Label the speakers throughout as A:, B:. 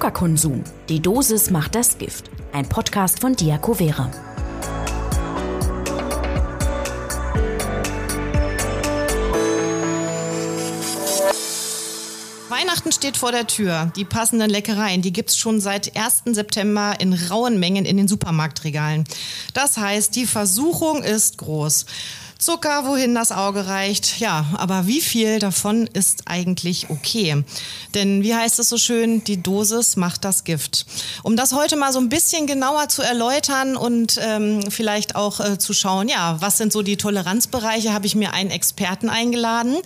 A: Zuckerkonsum. Die Dosis macht das Gift. Ein Podcast von Diakovere.
B: Weihnachten steht vor der Tür. Die passenden Leckereien, die gibt's schon seit 1. September in rauen Mengen in den Supermarktregalen. Das heißt, die Versuchung ist groß. Zucker, wohin das Auge reicht. Ja, aber wie viel davon ist eigentlich okay? Denn wie heißt es so schön, die Dosis macht das Gift. Um das heute mal so ein bisschen genauer zu erläutern und ähm, vielleicht auch äh, zu schauen, ja, was sind so die Toleranzbereiche, habe ich mir einen Experten eingeladen.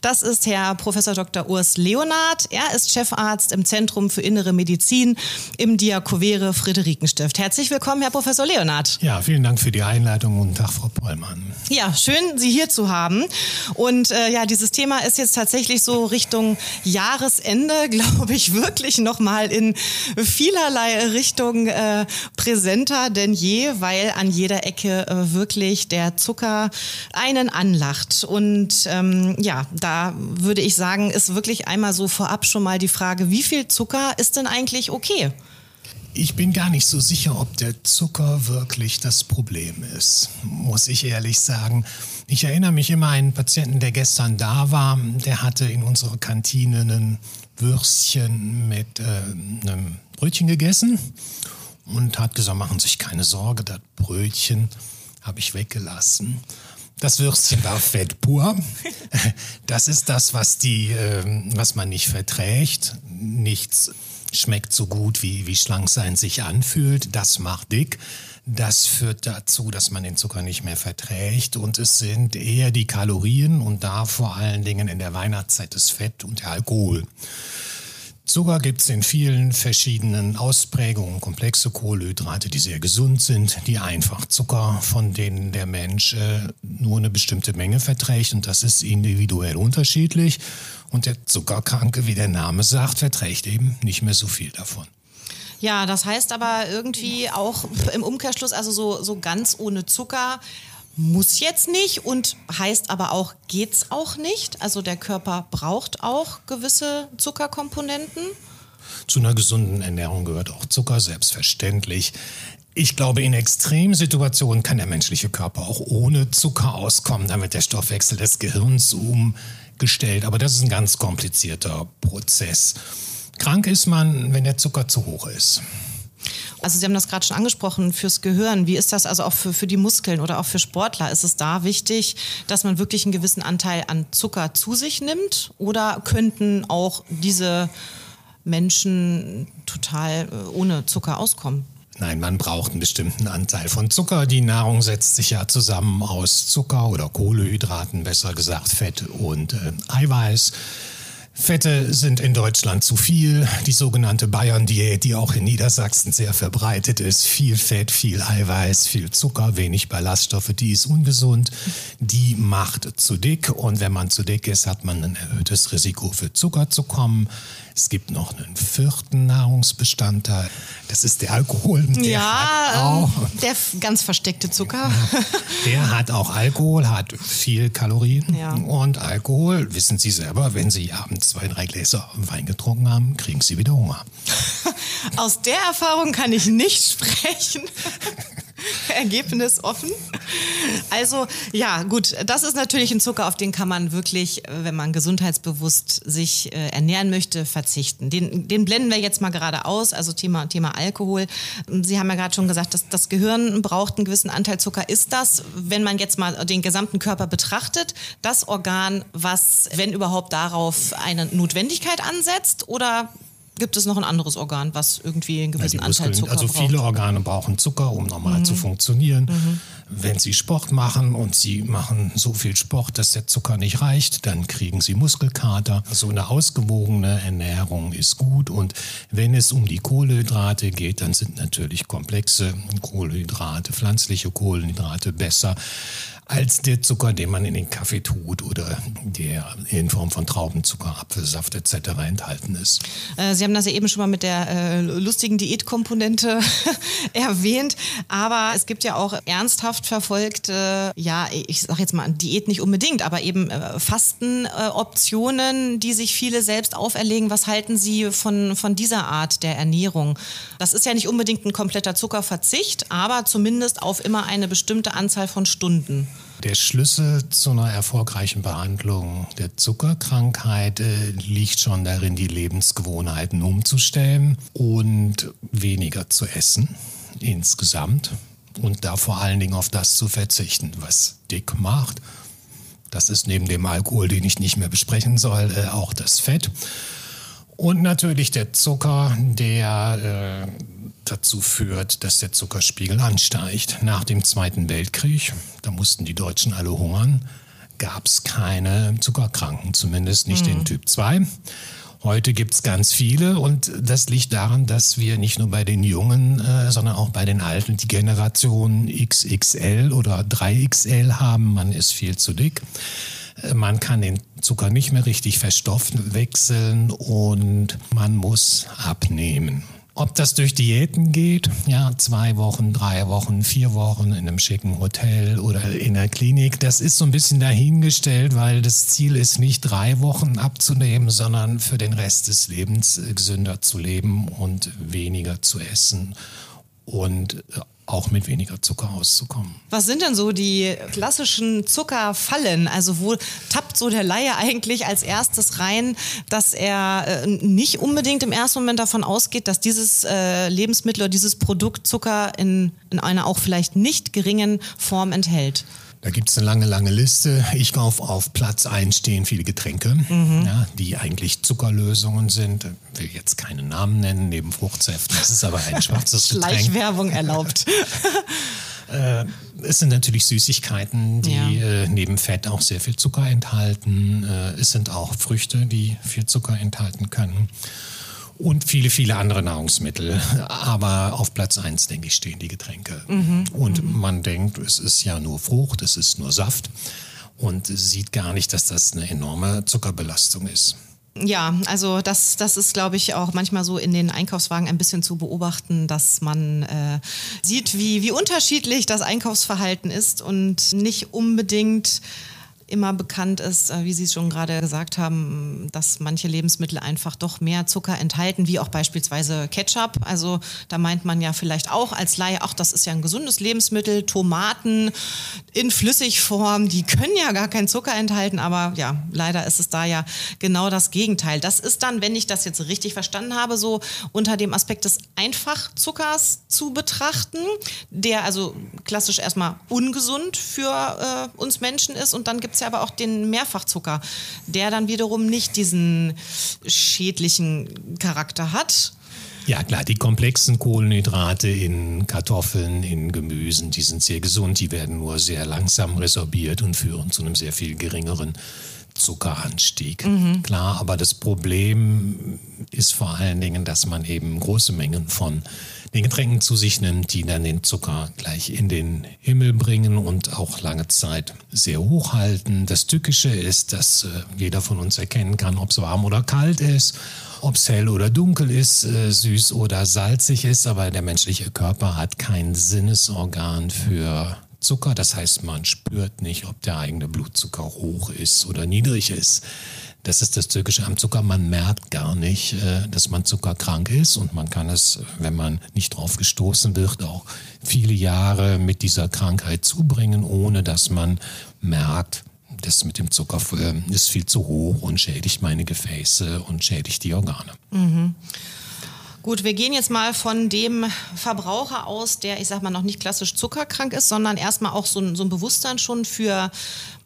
B: Das ist Herr Professor Dr. Urs Leonard. Er ist Chefarzt im Zentrum für Innere Medizin im Diakovere Friederikenstift. Herzlich willkommen, Herr Professor Leonard.
C: Ja, vielen Dank für die Einleitung. Guten Tag, Frau Pollmann.
B: Ja, schön, Sie hier zu haben. Und äh, ja, dieses Thema ist jetzt tatsächlich so Richtung Jahresende, glaube ich, wirklich nochmal in vielerlei Richtung äh, präsenter denn je, weil an jeder Ecke äh, wirklich der Zucker einen anlacht. Und ähm, ja, da würde ich sagen, ist wirklich einmal so vorab schon mal die Frage, wie viel Zucker ist denn eigentlich okay?
C: Ich bin gar nicht so sicher, ob der Zucker wirklich das Problem ist, muss ich ehrlich sagen. Ich erinnere mich immer an einen Patienten, der gestern da war. Der hatte in unserer Kantine ein Würstchen mit äh, einem Brötchen gegessen und hat gesagt, machen Sie sich keine Sorge, das Brötchen habe ich weggelassen. Das Würstchen war Fett pur. Das ist das, was, die, äh, was man nicht verträgt. Nichts schmeckt so gut, wie, wie schlank sein sich anfühlt. Das macht dick. Das führt dazu, dass man den Zucker nicht mehr verträgt. Und es sind eher die Kalorien und da vor allen Dingen in der Weihnachtszeit das Fett und der Alkohol. Zucker gibt es in vielen verschiedenen Ausprägungen, komplexe Kohlenhydrate, die sehr gesund sind, die Einfachzucker, von denen der Mensch äh, nur eine bestimmte Menge verträgt und das ist individuell unterschiedlich. Und der Zuckerkranke, wie der Name sagt, verträgt eben nicht mehr so viel davon.
B: Ja, das heißt aber irgendwie auch im Umkehrschluss, also so, so ganz ohne Zucker muss jetzt nicht und heißt aber auch, geht's auch nicht. Also der Körper braucht auch gewisse Zuckerkomponenten.
C: Zu einer gesunden Ernährung gehört auch Zucker, selbstverständlich. Ich glaube, in Extremsituationen kann der menschliche Körper auch ohne Zucker auskommen. damit der Stoffwechsel des Gehirns umgestellt. Aber das ist ein ganz komplizierter Prozess. Krank ist man, wenn der Zucker zu hoch ist.
B: Also Sie haben das gerade schon angesprochen, fürs Gehirn. Wie ist das also auch für, für die Muskeln oder auch für Sportler? Ist es da wichtig, dass man wirklich einen gewissen Anteil an Zucker zu sich nimmt? Oder könnten auch diese Menschen total äh, ohne Zucker auskommen?
C: Nein, man braucht einen bestimmten Anteil von Zucker. Die Nahrung setzt sich ja zusammen aus Zucker oder Kohlehydraten, besser gesagt Fett und äh, Eiweiß. Fette sind in Deutschland zu viel. Die sogenannte Bayern-Diät, die auch in Niedersachsen sehr verbreitet ist. Viel Fett, viel Eiweiß, viel Zucker, wenig Ballaststoffe, die ist ungesund. Die macht zu dick. Und wenn man zu dick ist, hat man ein erhöhtes Risiko für Zucker zu kommen. Es gibt noch einen vierten Nahrungsbestandteil. Das ist der Alkohol.
B: Der ja, auch, der ganz versteckte Zucker.
C: Der hat auch Alkohol, hat viel Kalorien. Ja. Und Alkohol, wissen Sie selber, wenn Sie abends zwei, drei Gläser Wein getrunken haben, kriegen Sie wieder Hunger.
B: Aus der Erfahrung kann ich nicht sprechen. Ergebnis offen. Also ja, gut, das ist natürlich ein Zucker, auf den kann man wirklich, wenn man gesundheitsbewusst sich äh, ernähren möchte, verzichten. Den, den blenden wir jetzt mal gerade aus, also Thema, Thema Alkohol. Sie haben ja gerade schon gesagt, dass das Gehirn braucht einen gewissen Anteil Zucker. Ist das, wenn man jetzt mal den gesamten Körper betrachtet, das Organ, was, wenn überhaupt, darauf eine Notwendigkeit ansetzt? Oder gibt es noch ein anderes Organ, was irgendwie einen gewissen ja, Anteil Zucker
C: also
B: braucht?
C: Also viele Organe brauchen Zucker, um normal mhm. zu funktionieren. Mhm. Wenn sie Sport machen und sie machen so viel Sport, dass der Zucker nicht reicht, dann kriegen sie Muskelkater. So eine ausgewogene Ernährung ist gut. Und wenn es um die Kohlenhydrate geht, dann sind natürlich komplexe Kohlenhydrate, pflanzliche Kohlenhydrate besser als der Zucker, den man in den Kaffee tut oder der in Form von Traubenzucker, Apfelsaft etc. enthalten ist.
B: Äh, Sie haben das ja eben schon mal mit der äh, lustigen Diätkomponente erwähnt, aber es gibt ja auch ernsthaft verfolgte, ja, ich sage jetzt mal Diät nicht unbedingt, aber eben äh, Fastenoptionen, die sich viele selbst auferlegen. Was halten Sie von, von dieser Art der Ernährung? Das ist ja nicht unbedingt ein kompletter Zuckerverzicht, aber zumindest auf immer eine bestimmte Anzahl von Stunden.
C: Der Schlüssel zu einer erfolgreichen Behandlung der Zuckerkrankheit äh, liegt schon darin, die Lebensgewohnheiten umzustellen und weniger zu essen insgesamt und da vor allen Dingen auf das zu verzichten, was dick macht. Das ist neben dem Alkohol, den ich nicht mehr besprechen soll, äh, auch das Fett. Und natürlich der Zucker, der äh, dazu führt, dass der Zuckerspiegel ansteigt. Nach dem Zweiten Weltkrieg, da mussten die Deutschen alle hungern, gab es keine Zuckerkranken, zumindest nicht mhm. den Typ 2. Heute gibt es ganz viele und das liegt daran, dass wir nicht nur bei den Jungen, äh, sondern auch bei den Alten die Generation XXL oder 3XL haben. Man ist viel zu dick. Äh, man kann den Zucker nicht mehr richtig verstoffen wechseln und man muss abnehmen. Ob das durch Diäten geht, ja, zwei Wochen, drei Wochen, vier Wochen in einem schicken Hotel oder in der Klinik, das ist so ein bisschen dahingestellt, weil das Ziel ist nicht drei Wochen abzunehmen, sondern für den Rest des Lebens gesünder zu leben und weniger zu essen und auch mit weniger Zucker auszukommen.
B: Was sind denn so die klassischen Zuckerfallen? Also wo tappt so der Laie eigentlich als erstes rein, dass er äh, nicht unbedingt im ersten Moment davon ausgeht, dass dieses äh, Lebensmittel oder dieses Produkt Zucker in, in einer auch vielleicht nicht geringen Form enthält?
C: Da gibt es eine lange, lange Liste. Ich kaufe auf Platz 1 stehen viele Getränke, mhm. ja, die eigentlich Zuckerlösungen sind. Ich will jetzt keine Namen nennen, neben Fruchtsäften. Das ist aber ein schwarzes Getränk.
B: Schleichwerbung erlaubt.
C: äh, es sind natürlich Süßigkeiten, die ja. äh, neben Fett auch sehr viel Zucker enthalten. Äh, es sind auch Früchte, die viel Zucker enthalten können und viele, viele andere Nahrungsmittel. Aber auf Platz eins denke ich, stehen die Getränke. Mhm. Und mhm. man denkt, es ist ja nur Frucht, es ist nur Saft und sieht gar nicht, dass das eine enorme Zuckerbelastung ist.
B: Ja, also das, das ist, glaube ich, auch manchmal so in den Einkaufswagen ein bisschen zu beobachten, dass man äh, sieht, wie, wie unterschiedlich das Einkaufsverhalten ist und nicht unbedingt immer bekannt ist, äh, wie Sie es schon gerade gesagt haben, dass manche Lebensmittel einfach doch mehr Zucker enthalten, wie auch beispielsweise Ketchup. Also da meint man ja vielleicht auch als Laie, ach, das ist ja ein gesundes Lebensmittel, Tomaten in Flüssigform, die können ja gar keinen Zucker enthalten, aber ja, leider ist es da ja genau das Gegenteil. Das ist dann, wenn ich das jetzt richtig verstanden habe, so unter dem Aspekt des Einfachzuckers zu betrachten, der also klassisch erstmal ungesund für äh, uns Menschen ist und dann gibt es ja aber auch den Mehrfachzucker, der dann wiederum nicht diesen schädlichen Charakter hat.
C: Ja klar, die komplexen Kohlenhydrate in Kartoffeln, in Gemüsen, die sind sehr gesund, die werden nur sehr langsam resorbiert und führen zu einem sehr viel geringeren Zuckeranstieg. Mhm. Klar, aber das Problem ist vor allen Dingen, dass man eben große Mengen von den Getränken zu sich nimmt, die dann den Zucker gleich in den Himmel bringen und auch lange Zeit sehr hoch halten. Das Tückische ist, dass äh, jeder von uns erkennen kann, ob es warm oder kalt ist, ob es hell oder dunkel ist, äh, süß oder salzig ist, aber der menschliche Körper hat kein Sinnesorgan für Zucker. Das heißt, man spürt nicht, ob der eigene Blutzucker hoch ist oder niedrig ist. Das ist das Türkische am Zucker. Man merkt gar nicht, äh, dass man zuckerkrank ist und man kann es, wenn man nicht drauf gestoßen wird, auch viele Jahre mit dieser Krankheit zubringen, ohne dass man merkt, das mit dem Zucker äh, ist viel zu hoch und schädigt meine Gefäße und schädigt die Organe. Mhm.
B: Gut, wir gehen jetzt mal von dem Verbraucher aus, der, ich sag mal, noch nicht klassisch zuckerkrank ist, sondern erstmal auch so ein, so ein Bewusstsein schon für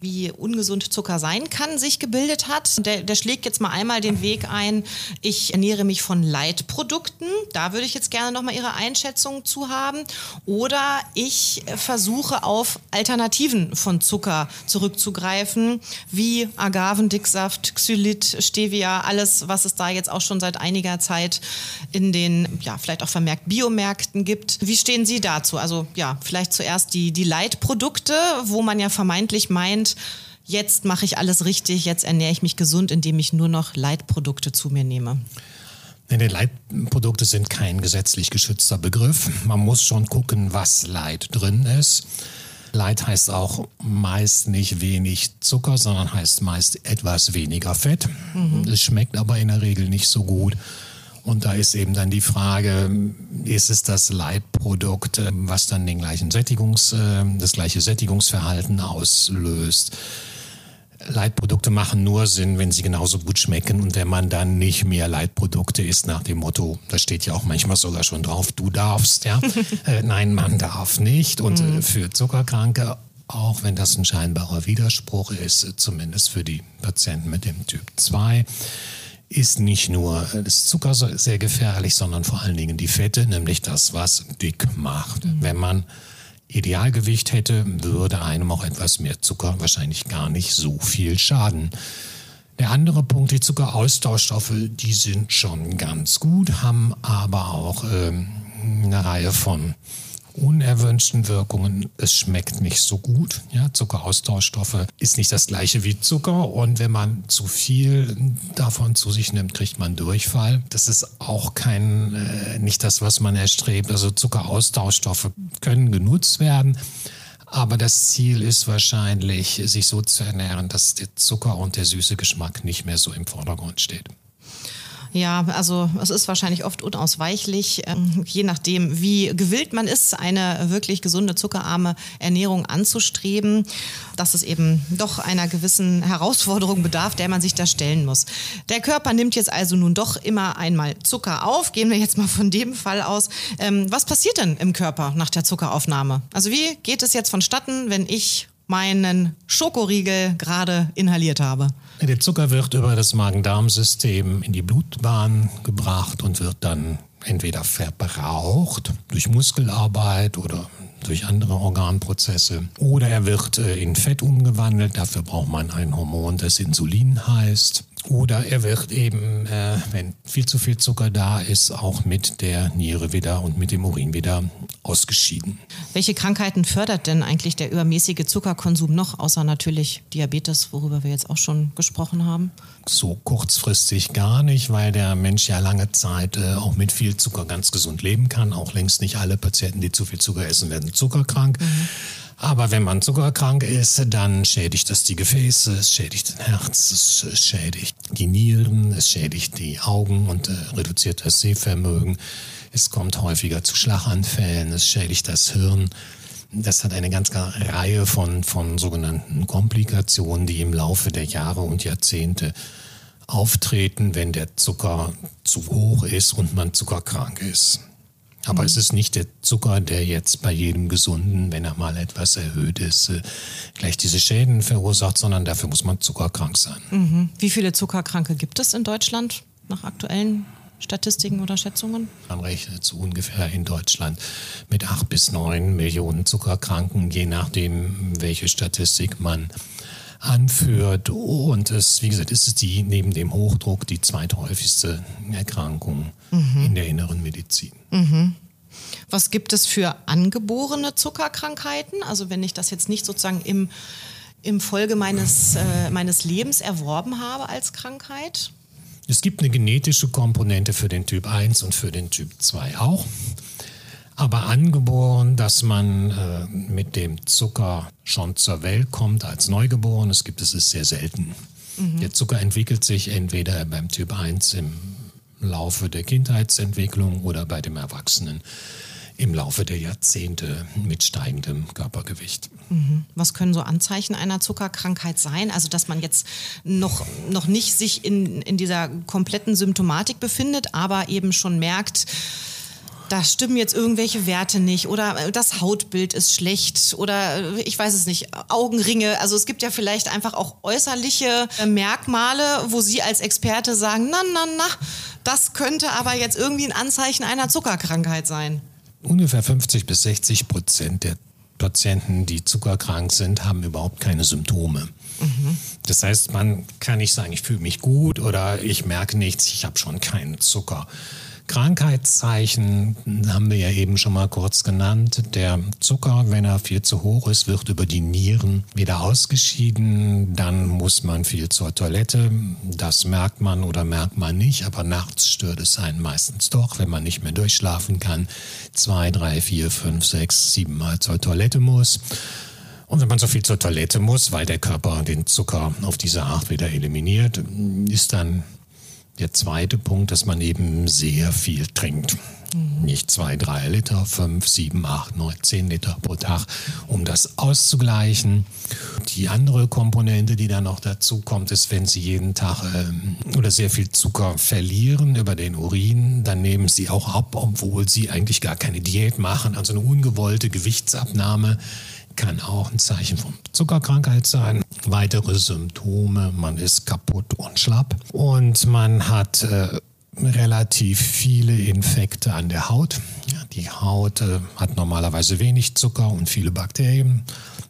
B: wie ungesund Zucker sein kann, sich gebildet hat. Der, der schlägt jetzt mal einmal den Weg ein, ich ernähre mich von Leitprodukten. Da würde ich jetzt gerne nochmal Ihre Einschätzung zu haben. Oder ich versuche auf Alternativen von Zucker zurückzugreifen, wie Agavendicksaft, Xylit, Stevia, alles, was es da jetzt auch schon seit einiger Zeit in den, ja, vielleicht auch vermerkt Biomärkten gibt. Wie stehen Sie dazu? Also ja, vielleicht zuerst die, die Leitprodukte, wo man ja vermeintlich meint, jetzt mache ich alles richtig, jetzt ernähre ich mich gesund, indem ich nur noch Leitprodukte zu mir nehme.
C: Nee, Leitprodukte sind kein gesetzlich geschützter Begriff. Man muss schon gucken, was Leit drin ist. Light heißt auch meist nicht wenig Zucker, sondern heißt meist etwas weniger Fett. Mhm. Es schmeckt aber in der Regel nicht so gut. Und da ist eben dann die Frage, ist es das Leitprodukt, was dann den gleichen Sättigungs, äh, das gleiche Sättigungsverhalten auslöst? Leitprodukte machen nur Sinn, wenn sie genauso gut schmecken und wenn man dann nicht mehr Leitprodukte isst nach dem Motto, da steht ja auch manchmal sogar schon drauf, du darfst, ja. äh, nein, man darf nicht. Und äh, mhm. für Zuckerkranke, auch wenn das ein scheinbarer Widerspruch ist, zumindest für die Patienten mit dem Typ 2, ist nicht nur das Zucker sehr gefährlich, sondern vor allen Dingen die Fette, nämlich das, was dick macht. Mhm. Wenn man Idealgewicht hätte, würde einem auch etwas mehr Zucker wahrscheinlich gar nicht so viel schaden. Der andere Punkt, die Zuckeraustauschstoffe, die sind schon ganz gut, haben aber auch ähm, eine Reihe von unerwünschten Wirkungen. Es schmeckt nicht so gut. Ja, Zuckeraustauschstoffe ist nicht das gleiche wie Zucker und wenn man zu viel davon zu sich nimmt, kriegt man Durchfall. Das ist auch kein, äh, nicht das, was man erstrebt. Also Zuckeraustauschstoffe können genutzt werden. Aber das Ziel ist wahrscheinlich, sich so zu ernähren, dass der Zucker und der süße Geschmack nicht mehr so im Vordergrund steht.
B: Ja, also es ist wahrscheinlich oft unausweichlich, ähm, je nachdem, wie gewillt man ist, eine wirklich gesunde, zuckerarme Ernährung anzustreben, dass es eben doch einer gewissen Herausforderung bedarf, der man sich da stellen muss. Der Körper nimmt jetzt also nun doch immer einmal Zucker auf. Gehen wir jetzt mal von dem Fall aus. Ähm, was passiert denn im Körper nach der Zuckeraufnahme? Also wie geht es jetzt vonstatten, wenn ich meinen Schokoriegel gerade inhaliert habe?
C: Der Zucker wird über das Magen-Darm-System in die Blutbahn gebracht und wird dann entweder verbraucht durch Muskelarbeit oder durch andere Organprozesse oder er wird äh, in Fett umgewandelt. Dafür braucht man ein Hormon, das Insulin heißt. Oder er wird eben, äh, wenn viel zu viel Zucker da ist, auch mit der Niere wieder und mit dem Urin wieder ausgeschieden.
B: Welche Krankheiten fördert denn eigentlich der übermäßige Zuckerkonsum noch, außer natürlich Diabetes, worüber wir jetzt auch schon gesprochen haben?
C: So kurzfristig gar nicht, weil der Mensch ja lange Zeit äh, auch mit viel Zucker ganz gesund leben kann. Auch längst nicht alle Patienten, die zu viel Zucker essen, werden zuckerkrank. Mhm. Aber wenn man zuckerkrank ist, dann schädigt das die Gefäße, es schädigt das Herz, es schädigt die Nieren, es schädigt die Augen und äh, reduziert das Sehvermögen. Es kommt häufiger zu Schlaganfällen, es schädigt das Hirn. Das hat eine ganze Reihe von, von sogenannten Komplikationen, die im Laufe der Jahre und Jahrzehnte auftreten, wenn der Zucker zu hoch ist und man zuckerkrank ist. Aber mhm. es ist nicht der Zucker, der jetzt bei jedem Gesunden, wenn er mal etwas erhöht ist, äh, gleich diese Schäden verursacht, sondern dafür muss man zuckerkrank sein.
B: Mhm. Wie viele Zuckerkranke gibt es in Deutschland nach aktuellen Statistiken oder Schätzungen?
C: Man rechnet so ungefähr in Deutschland mit acht bis neun Millionen Zuckerkranken, je nachdem, welche Statistik man anführt. Und es, wie gesagt, ist es die neben dem Hochdruck die zweithäufigste Erkrankung mhm. in der inneren Medizin.
B: Mhm. Was gibt es für angeborene Zuckerkrankheiten? Also wenn ich das jetzt nicht sozusagen im, im Folge meines, äh, meines Lebens erworben habe als Krankheit?
C: Es gibt eine genetische Komponente für den Typ 1 und für den Typ 2 auch aber angeboren, dass man äh, mit dem Zucker schon zur Welt kommt als Neugeborenes, gibt es es sehr selten. Mhm. Der Zucker entwickelt sich entweder beim Typ 1 im Laufe der Kindheitsentwicklung oder bei dem Erwachsenen im Laufe der Jahrzehnte mit steigendem Körpergewicht.
B: Mhm. Was können so Anzeichen einer Zuckerkrankheit sein? Also, dass man jetzt noch, noch nicht sich in, in dieser kompletten Symptomatik befindet, aber eben schon merkt, da stimmen jetzt irgendwelche Werte nicht oder äh, das Hautbild ist schlecht oder äh, ich weiß es nicht, Augenringe. Also es gibt ja vielleicht einfach auch äußerliche äh, Merkmale, wo Sie als Experte sagen, na, na, na, das könnte aber jetzt irgendwie ein Anzeichen einer Zuckerkrankheit sein.
C: Ungefähr 50 bis 60 Prozent der Patienten, die zuckerkrank sind, haben überhaupt keine Symptome. Mhm. Das heißt, man kann nicht sagen, ich fühle mich gut oder ich merke nichts, ich habe schon keinen Zucker. Krankheitszeichen haben wir ja eben schon mal kurz genannt. Der Zucker, wenn er viel zu hoch ist, wird über die Nieren wieder ausgeschieden. Dann muss man viel zur Toilette. Das merkt man oder merkt man nicht, aber nachts stört es einen meistens doch, wenn man nicht mehr durchschlafen kann. Zwei, drei, vier, fünf, sechs, sieben Mal zur Toilette muss. Und wenn man so viel zur Toilette muss, weil der Körper den Zucker auf diese Art wieder eliminiert, ist dann der zweite Punkt, dass man eben sehr viel trinkt. Mhm. Nicht zwei, drei Liter, fünf, sieben, acht, neun, zehn Liter pro Tag, um das auszugleichen. Die andere Komponente, die dann noch dazu kommt, ist, wenn Sie jeden Tag äh, oder sehr viel Zucker verlieren über den Urin, dann nehmen Sie auch ab, obwohl Sie eigentlich gar keine Diät machen. Also eine ungewollte Gewichtsabnahme kann auch ein Zeichen von Zuckerkrankheit sein. Weitere Symptome, man ist kaputt und schlapp und man hat äh, relativ viele Infekte an der Haut. Die Haut äh, hat normalerweise wenig Zucker und viele Bakterien.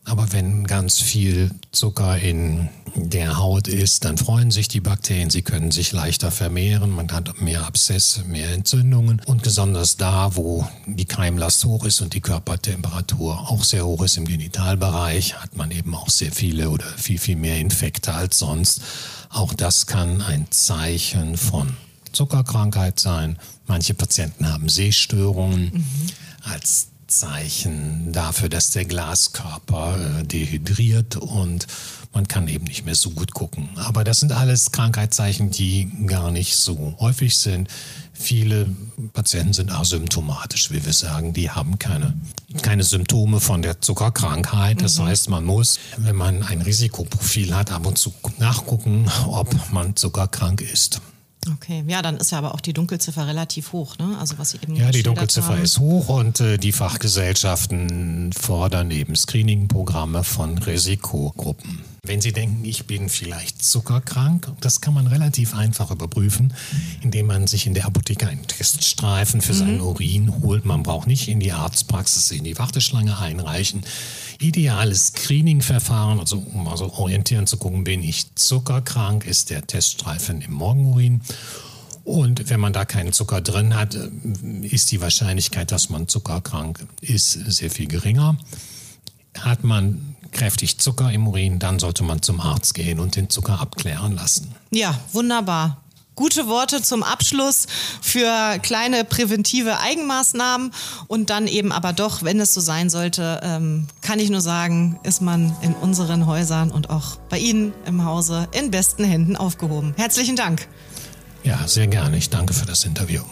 C: Aber wenn ganz viel Zucker in der Haut ist, dann freuen sich die Bakterien, sie können sich leichter vermehren, man hat mehr Abszesse, mehr Entzündungen und besonders da, wo die Keimlast hoch ist und die Körpertemperatur auch sehr hoch ist im Genitalbereich, hat man eben auch sehr viele oder viel, viel mehr Infekte als sonst. Auch das kann ein Zeichen von Zuckerkrankheit sein. Manche Patienten haben Sehstörungen mhm. als Zeichen dafür, dass der Glaskörper äh, dehydriert und man kann eben nicht mehr so gut gucken. Aber das sind alles Krankheitszeichen, die gar nicht so häufig sind. Viele Patienten sind asymptomatisch, wie wir sagen. Die haben keine, keine Symptome von der Zuckerkrankheit. Das mhm. heißt, man muss, wenn man ein Risikoprofil hat, ab und zu nachgucken, ob man zuckerkrank ist.
B: Okay, ja, dann ist ja aber auch die Dunkelziffer relativ hoch, ne? Also was Sie eben
C: Ja, die Dunkelziffer haben. ist hoch und äh, die Fachgesellschaften fordern eben Screening-Programme von Risikogruppen. Wenn Sie denken, ich bin vielleicht zuckerkrank, das kann man relativ einfach überprüfen, indem man sich in der Apotheke einen Teststreifen für mhm. seinen Urin holt. Man braucht nicht in die Arztpraxis in die Warteschlange einreichen. Ideales Screening-Verfahren, also um also orientieren zu gucken, bin ich zuckerkrank, ist der Teststreifen im Morgenurin. Und wenn man da keinen Zucker drin hat, ist die Wahrscheinlichkeit, dass man zuckerkrank ist, sehr viel geringer. Hat man kräftig Zucker im Urin, dann sollte man zum Arzt gehen und den Zucker abklären lassen.
B: Ja, wunderbar. Gute Worte zum Abschluss für kleine präventive Eigenmaßnahmen und dann eben aber doch, wenn es so sein sollte, ähm, kann ich nur sagen, ist man in unseren Häusern und auch bei Ihnen im Hause in besten Händen aufgehoben. Herzlichen Dank.
C: Ja, sehr gerne. Ich danke für das Interview.